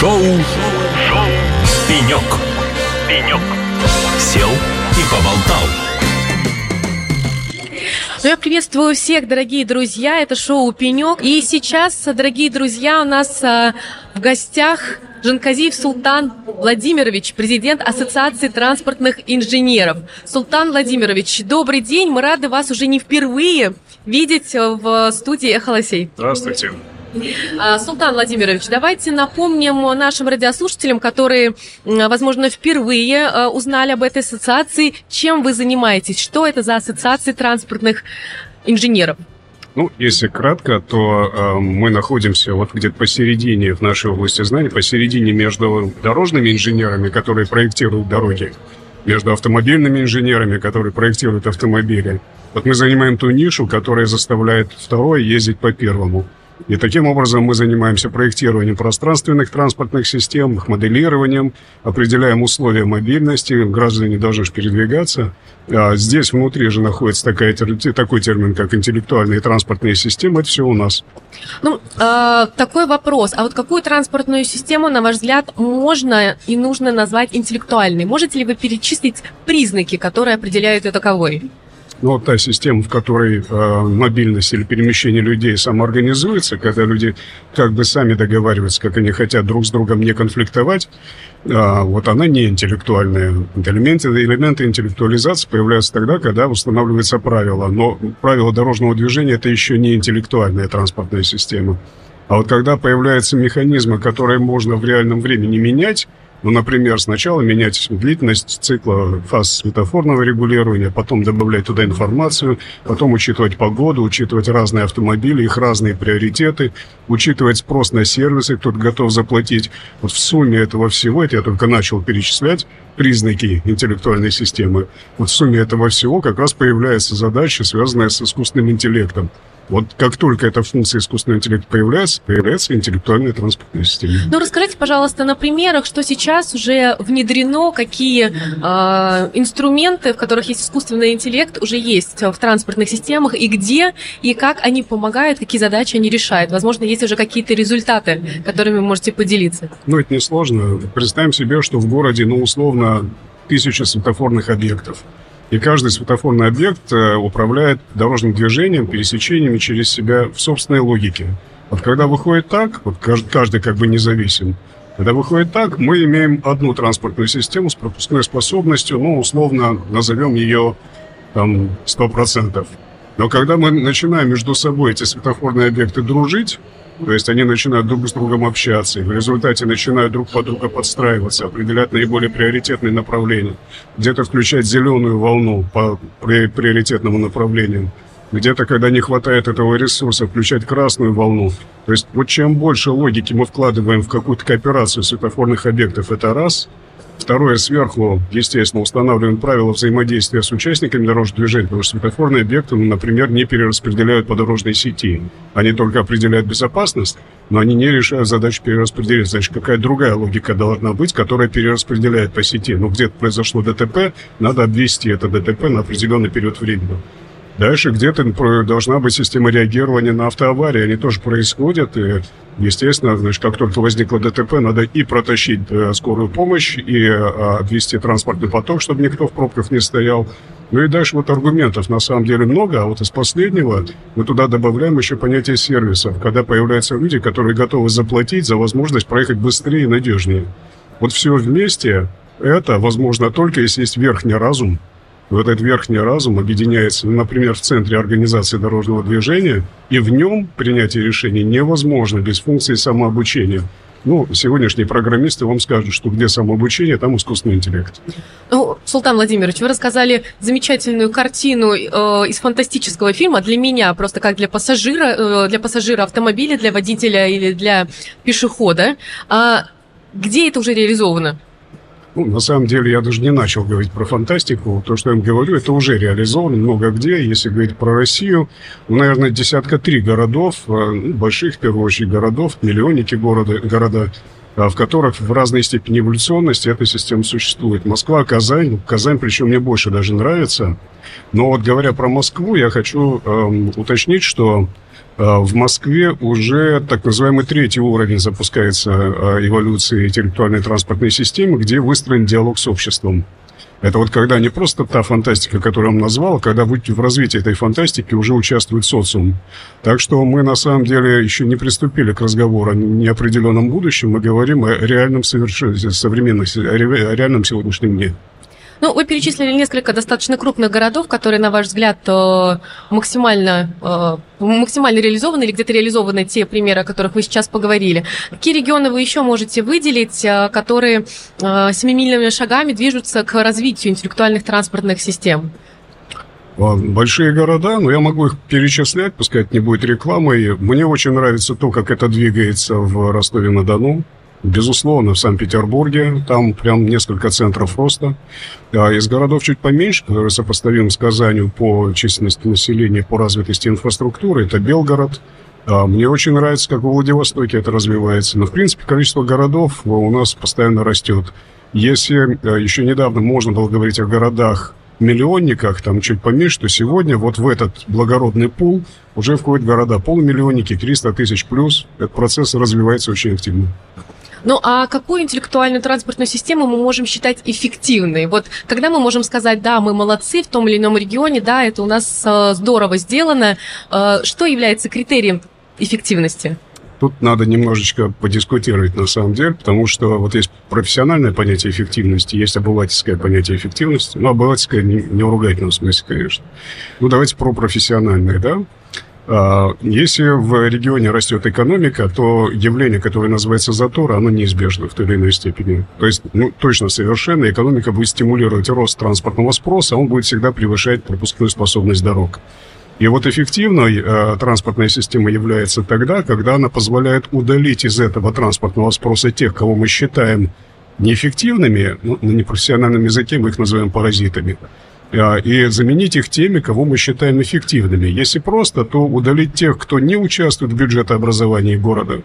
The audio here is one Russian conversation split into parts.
Шоу, Шоу. «Пенек». «Пенек». Сел и поболтал. Ну, я приветствую всех, дорогие друзья. Это шоу «Пенек». И сейчас, дорогие друзья, у нас а, в гостях Жанказиев Султан Владимирович, президент Ассоциации транспортных инженеров. Султан Владимирович, добрый день. Мы рады вас уже не впервые видеть в студии «Эхолосей». Здравствуйте. Султан Владимирович, давайте напомним нашим радиослушателям, которые, возможно, впервые а, узнали об этой ассоциации, чем вы занимаетесь, что это за ассоциация транспортных инженеров. Ну, если кратко, то э, мы находимся вот где-то посередине в нашей области знаний, посередине между дорожными инженерами, которые проектируют дороги, между автомобильными инженерами, которые проектируют автомобили. Вот мы занимаем ту нишу, которая заставляет второе ездить по первому. И таким образом мы занимаемся проектированием пространственных транспортных систем, их моделированием, определяем условия мобильности, граждане должны передвигаться. А здесь внутри же находится такая, такой термин, как интеллектуальные транспортные системы. Это все у нас. Ну, э, такой вопрос. А вот какую транспортную систему, на ваш взгляд, можно и нужно назвать интеллектуальной? Можете ли вы перечислить признаки, которые определяют ее таковой? Ну, вот та система, в которой э, мобильность или перемещение людей самоорганизуется, когда люди как бы сами договариваются, как они хотят друг с другом не конфликтовать, э, вот она не интеллектуальная. Элементы, элементы интеллектуализации появляются тогда, когда устанавливаются правила. Но правила дорожного движения – это еще не интеллектуальная транспортная система. А вот когда появляются механизмы, которые можно в реальном времени менять, ну, например, сначала менять длительность цикла фаз светофорного регулирования, потом добавлять туда информацию, потом учитывать погоду, учитывать разные автомобили, их разные приоритеты, учитывать спрос на сервисы, кто готов заплатить. Вот в сумме этого всего, это я только начал перечислять признаки интеллектуальной системы, вот в сумме этого всего как раз появляется задача, связанная с искусственным интеллектом. Вот как только эта функция искусственного интеллекта появляется, появляется интеллектуальная транспортная система. Ну, расскажите, пожалуйста, на примерах, что сейчас уже внедрено, какие э, инструменты, в которых есть искусственный интеллект, уже есть в транспортных системах, и где, и как они помогают, какие задачи они решают. Возможно, есть уже какие-то результаты, которыми вы можете поделиться. Ну, это несложно. Представим себе, что в городе, ну, условно, тысяча светофорных объектов. И каждый светофорный объект э, управляет дорожным движением, пересечениями через себя в собственной логике. Вот когда выходит так, вот каждый, каждый как бы независим, когда выходит так, мы имеем одну транспортную систему с пропускной способностью, ну, условно назовем ее там 100%. Но когда мы начинаем между собой эти светофорные объекты дружить, то есть они начинают друг с другом общаться, и в результате начинают друг под друга подстраиваться, определять наиболее приоритетные направления. Где-то включать зеленую волну по приоритетному направлению. Где-то, когда не хватает этого ресурса, включать красную волну. То есть вот чем больше логики мы вкладываем в какую-то кооперацию светофорных объектов, это раз – Второе, сверху, естественно, устанавливаем правила взаимодействия с участниками дорожного движения, потому что светофорные объекты, ну, например, не перераспределяют по дорожной сети. Они только определяют безопасность, но они не решают задачу перераспределения. Значит, какая другая логика должна быть, которая перераспределяет по сети. Ну, где-то произошло ДТП, надо обвести это ДТП на определенный период времени. Дальше где-то должна быть система реагирования на автоаварии. Они тоже происходят. И, естественно, значит, как только возникло ДТП, надо и протащить э, скорую помощь, и э, обвести транспортный поток, чтобы никто в пробках не стоял. Ну и дальше вот аргументов на самом деле много, а вот из последнего мы туда добавляем еще понятие сервисов, когда появляются люди, которые готовы заплатить за возможность проехать быстрее и надежнее. Вот все вместе это возможно только если есть верхний разум, вот этот верхний разум объединяется, например, в центре организации дорожного движения, и в нем принятие решений невозможно без функции самообучения. Ну, сегодняшние программисты вам скажут, что где самообучение, там искусственный интеллект. Ну, Султан Владимирович, вы рассказали замечательную картину э, из фантастического фильма для меня, просто как для пассажира, э, для пассажира автомобиля, для водителя или для пешехода. А где это уже реализовано? Ну, на самом деле, я даже не начал говорить про фантастику. То, что я вам говорю, это уже реализовано много где. Если говорить про Россию, ну, наверное, десятка три городов, э, ну, больших, в первую очередь, городов, миллионники города, города, а, в которых в разной степени эволюционности эта система существует. Москва, Казань. Казань, причем мне больше даже нравится. Но вот говоря про Москву, я хочу эм, уточнить, что в Москве уже так называемый третий уровень запускается а, эволюции интеллектуальной транспортной системы, где выстроен диалог с обществом. Это вот когда не просто та фантастика, которую он назвал, а когда в развитии этой фантастики уже участвует социум. Так что мы на самом деле еще не приступили к разговору о неопределенном будущем, мы говорим о реальном совершенстве, современном, о реальном сегодняшнем дне. Ну, вы перечислили несколько достаточно крупных городов, которые, на ваш взгляд, э, максимально, э, максимально реализованы или где-то реализованы те примеры, о которых вы сейчас поговорили. Какие регионы вы еще можете выделить, э, которые семимильными шагами движутся к развитию интеллектуальных транспортных систем? Большие города, но я могу их перечислять, пускай это не будет рекламой. Мне очень нравится то, как это двигается в Ростове-на-Дону. Безусловно, в Санкт-Петербурге, там прям несколько центров роста. А из городов чуть поменьше, которые сопоставимы с Казанью по численности населения, по развитости инфраструктуры, это Белгород. А мне очень нравится, как в Владивостоке это развивается. Но, в принципе, количество городов у нас постоянно растет. Если а, еще недавно можно было говорить о городах миллионниках, там чуть поменьше, то сегодня вот в этот благородный пул уже входят города полумиллионники, 300 тысяч плюс. Этот процесс развивается очень активно. Ну а какую интеллектуальную транспортную систему мы можем считать эффективной? Вот когда мы можем сказать, да, мы молодцы в том или ином регионе, да, это у нас э, здорово сделано. Э, что является критерием эффективности? Тут надо немножечко подискутировать на самом деле, потому что вот есть профессиональное понятие эффективности, есть обывательское понятие эффективности. Ну, обывательское не, не в ругательном смысле, конечно. Ну, давайте про профессиональное, да? А, если в регионе растет экономика, то явление, которое называется затор, оно неизбежно в той или иной степени. То есть, ну, точно совершенно, экономика будет стимулировать рост транспортного спроса, он будет всегда превышать пропускную способность дорог. И вот эффективной э, транспортная система является тогда, когда она позволяет удалить из этого транспортного спроса тех, кого мы считаем неэффективными, ну, на непрофессиональном языке мы их называем паразитами, и заменить их теми, кого мы считаем эффективными. Если просто, то удалить тех, кто не участвует в бюджетообразовании города,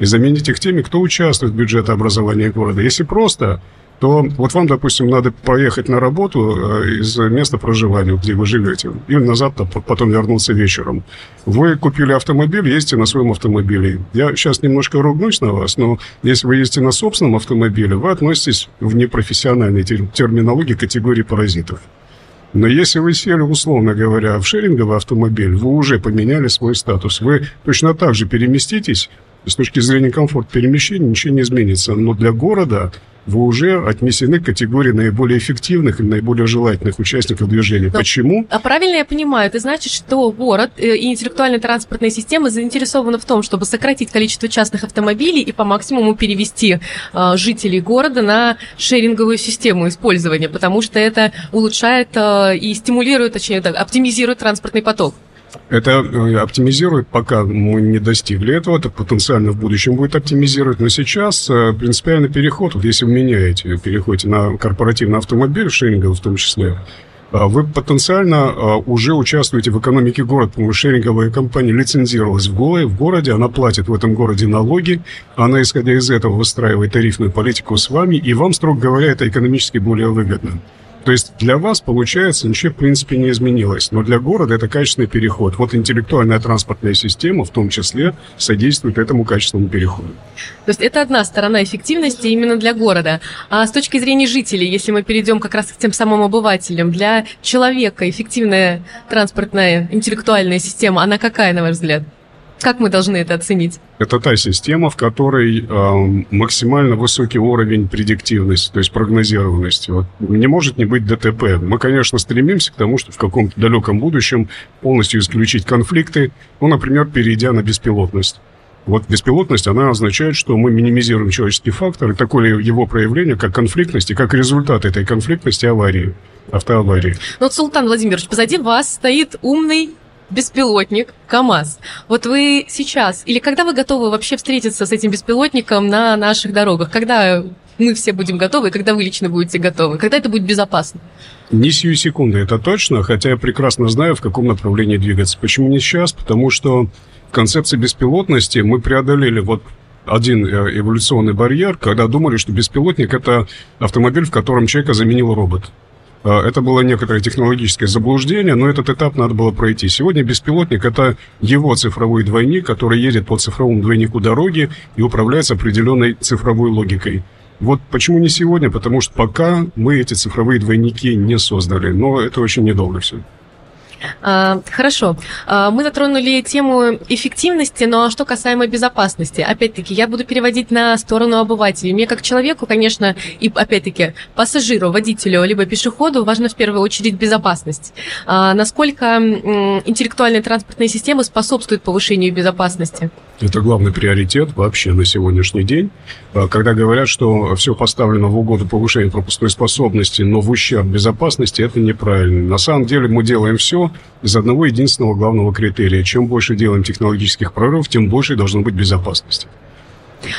и заменить их теми, кто участвует в бюджетообразовании города. Если просто, то вот вам, допустим, надо поехать на работу э, из места проживания, где вы живете, и назад потом вернуться вечером. Вы купили автомобиль, ездите на своем автомобиле. Я сейчас немножко ругнусь на вас, но если вы ездите на собственном автомобиле, вы относитесь в непрофессиональной терминологии категории паразитов. Но если вы сели, условно говоря, в шеринговый автомобиль, вы уже поменяли свой статус. Вы точно так же переместитесь, с точки зрения комфорта перемещения ничего не изменится. Но для города вы уже отнесены к категории наиболее эффективных и наиболее желательных участников движения. Но, Почему? А правильно я понимаю, это значит, что город э, и интеллектуальная транспортная система заинтересованы в том, чтобы сократить количество частных автомобилей и по максимуму перевести э, жителей города на шеринговую систему использования, потому что это улучшает э, и стимулирует, точнее, оптимизирует транспортный поток. Это э, оптимизирует, пока мы не достигли этого, это потенциально в будущем будет оптимизировать, но сейчас э, принципиальный переход, вот если вы меняете, переходите на корпоративный автомобиль, шеринговый в том числе, а вы потенциально уже участвуете в экономике города, потому что шеринговая компания лицензировалась в городе, в городе, она платит в этом городе налоги, она, исходя из этого, выстраивает тарифную политику с вами, и вам, строго говоря, это экономически более выгодно. То есть для вас, получается, ничего в принципе не изменилось. Но для города это качественный переход. Вот интеллектуальная транспортная система в том числе содействует этому качественному переходу. То есть это одна сторона эффективности именно для города. А с точки зрения жителей, если мы перейдем как раз к тем самым обывателям, для человека эффективная транспортная интеллектуальная система, она какая, на ваш взгляд? Как мы должны это оценить? Это та система, в которой э, максимально высокий уровень предиктивности, то есть прогнозированности. Вот не может не быть ДТП. Мы, конечно, стремимся к тому, что в каком-то далеком будущем полностью исключить конфликты, ну, например, перейдя на беспилотность. Вот беспилотность, она означает, что мы минимизируем человеческий фактор, и такое его проявление, как конфликтность, и как результат этой конфликтности аварии, автоаварии. Ну вот, Султан Владимирович, позади вас стоит умный беспилотник КАМАЗ. Вот вы сейчас, или когда вы готовы вообще встретиться с этим беспилотником на наших дорогах? Когда мы все будем готовы, когда вы лично будете готовы? Когда это будет безопасно? Не сию секунду, это точно, хотя я прекрасно знаю, в каком направлении двигаться. Почему не сейчас? Потому что в концепции беспилотности мы преодолели вот один э, эволюционный барьер, когда думали, что беспилотник – это автомобиль, в котором человека заменил робот. Э, это было некоторое технологическое заблуждение, но этот этап надо было пройти. Сегодня беспилотник – это его цифровой двойник, который едет по цифровому двойнику дороги и управляется определенной цифровой логикой. Вот почему не сегодня? Потому что пока мы эти цифровые двойники не создали, но это очень недолго все. А, хорошо. А, мы затронули тему эффективности, но что касаемо безопасности, опять-таки, я буду переводить на сторону обывателей. Мне как человеку, конечно, и опять-таки пассажиру, водителю, либо пешеходу важна в первую очередь безопасность. А, насколько интеллектуальные транспортные системы способствуют повышению безопасности? Это главный приоритет вообще на сегодняшний день. Когда говорят, что все поставлено в угоду повышению пропускной способности, но в ущерб безопасности, это неправильно. На самом деле мы делаем все из одного единственного главного критерия. Чем больше делаем технологических прорывов, тем больше должно быть безопасности.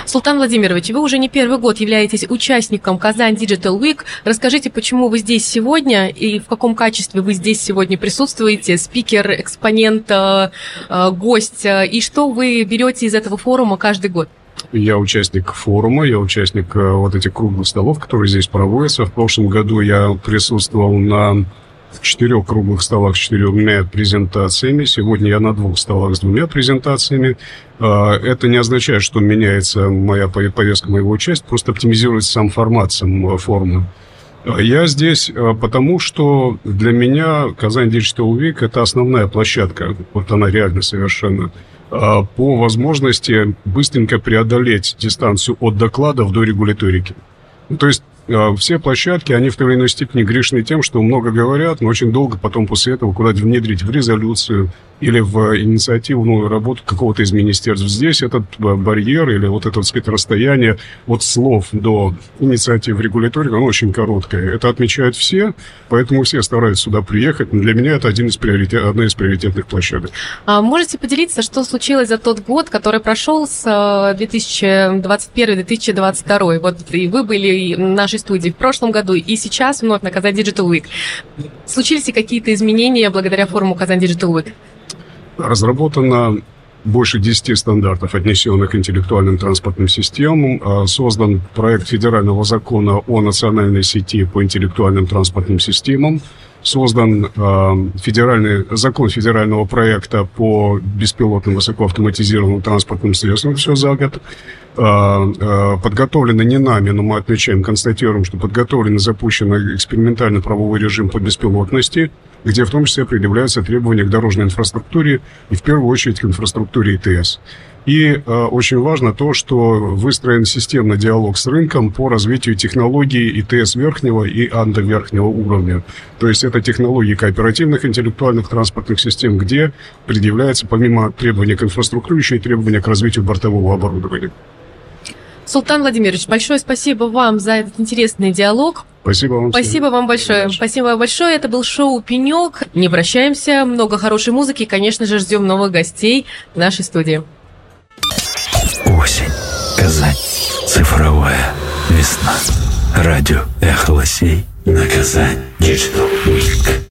Султан Владимирович, вы уже не первый год являетесь участником Казань Digital Week. Расскажите, почему вы здесь сегодня и в каком качестве вы здесь сегодня присутствуете, спикер, экспонент, э, э, гость, и что вы берете из этого форума каждый год? Я участник форума, я участник э, вот этих круглых столов, которые здесь проводятся. В прошлом году я присутствовал на четырех круглых столах с четырьмя презентациями. Сегодня я на двух столах с двумя презентациями. А, это не означает, что меняется моя повестка моего участия, просто оптимизируется сам формат сам форума. А, я здесь а, потому, что для меня Казань Digital Week – это основная площадка, вот она реально совершенно, по возможности быстренько преодолеть дистанцию от докладов до регуляторики. Ну, то есть а, все площадки, они в той или иной степени грешны тем, что много говорят, но очень долго потом после этого куда-то внедрить в резолюцию или в инициативную работу какого-то из министерств. Здесь этот барьер или вот это, сказать, расстояние от слов до инициатив регуляторика, оно очень короткое. Это отмечают все, поэтому все стараются сюда приехать. Для меня это один из приоритет, одна из приоритетных площадок. А можете поделиться, что случилось за тот год, который прошел с 2021-2022? Э, вот и вы были в нашей студии в прошлом году, и сейчас вновь на Казань Digital Week. Случились ли какие-то изменения благодаря форуму Казань Digital Week? Разработано больше 10 стандартов, отнесенных к интеллектуальным транспортным системам. А, создан проект федерального закона о национальной сети по интеллектуальным транспортным системам. Создан э, федеральный, закон федерального проекта по беспилотным высокоавтоматизированным транспортным средствам все за год. Э, э, подготовлено не нами, но мы отмечаем, констатируем, что подготовлен и запущен экспериментальный правовой режим по беспилотности – где в том числе предъявляются требования к дорожной инфраструктуре и в первую очередь к инфраструктуре ИТС. И э, очень важно то, что выстроен системный диалог с рынком по развитию технологий ИТС верхнего и АНДа верхнего уровня. То есть это технологии кооперативных интеллектуальных транспортных систем, где предъявляется помимо требований к инфраструктуре еще и требования к развитию бортового оборудования. Султан Владимирович, большое спасибо вам за этот интересный диалог. Спасибо вам. Спасибо вам большое. Спасибо вам большое. Это был шоу «Пенек». Не прощаемся. Много хорошей музыки. И, конечно же, ждем новых гостей в нашей студии. Осень. Казань. Цифровая весна. Радио «Эхо Лосей» на Казань Digital Week.